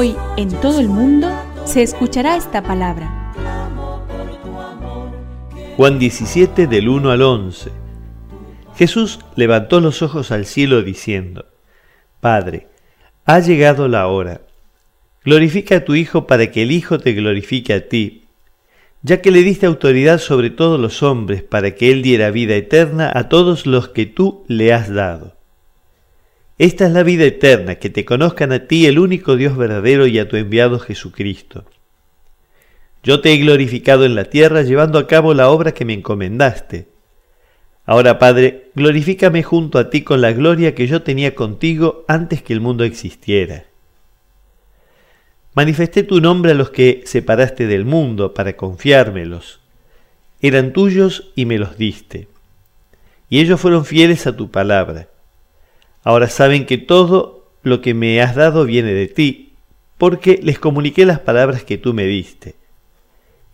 Hoy en todo el mundo se escuchará esta palabra. Juan 17 del 1 al 11. Jesús levantó los ojos al cielo diciendo, Padre, ha llegado la hora. Glorifica a tu Hijo para que el Hijo te glorifique a ti, ya que le diste autoridad sobre todos los hombres para que Él diera vida eterna a todos los que tú le has dado. Esta es la vida eterna, que te conozcan a ti el único Dios verdadero y a tu enviado Jesucristo. Yo te he glorificado en la tierra llevando a cabo la obra que me encomendaste. Ahora, Padre, glorifícame junto a ti con la gloria que yo tenía contigo antes que el mundo existiera. Manifesté tu nombre a los que separaste del mundo para confiármelos. Eran tuyos y me los diste. Y ellos fueron fieles a tu palabra. Ahora saben que todo lo que me has dado viene de ti, porque les comuniqué las palabras que tú me diste.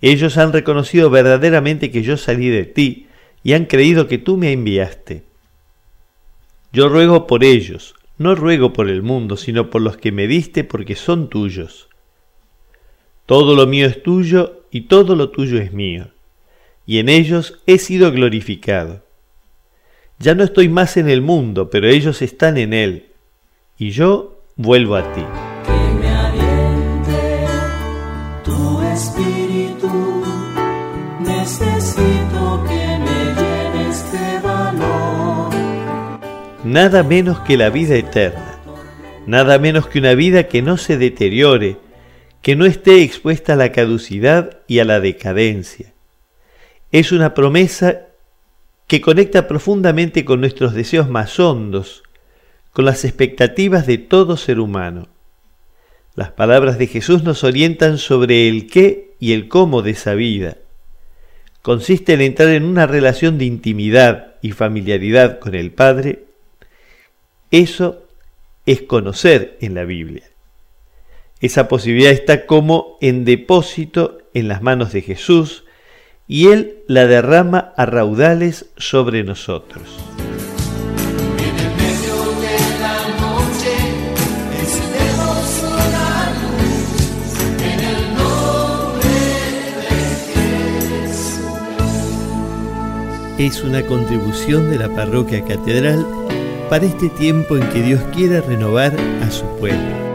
Ellos han reconocido verdaderamente que yo salí de ti, y han creído que tú me enviaste. Yo ruego por ellos, no ruego por el mundo, sino por los que me diste porque son tuyos. Todo lo mío es tuyo y todo lo tuyo es mío, y en ellos he sido glorificado. Ya no estoy más en el mundo, pero ellos están en él, y yo vuelvo a ti. Que me aliente tu espíritu. Necesito que me llenes de valor. Nada menos que la vida eterna, nada menos que una vida que no se deteriore, que no esté expuesta a la caducidad y a la decadencia. Es una promesa que conecta profundamente con nuestros deseos más hondos, con las expectativas de todo ser humano. Las palabras de Jesús nos orientan sobre el qué y el cómo de esa vida. Consiste en entrar en una relación de intimidad y familiaridad con el Padre. Eso es conocer en la Biblia. Esa posibilidad está como en depósito en las manos de Jesús y Él la derrama a raudales sobre nosotros. Es una contribución de la parroquia catedral para este tiempo en que Dios quiera renovar a su pueblo.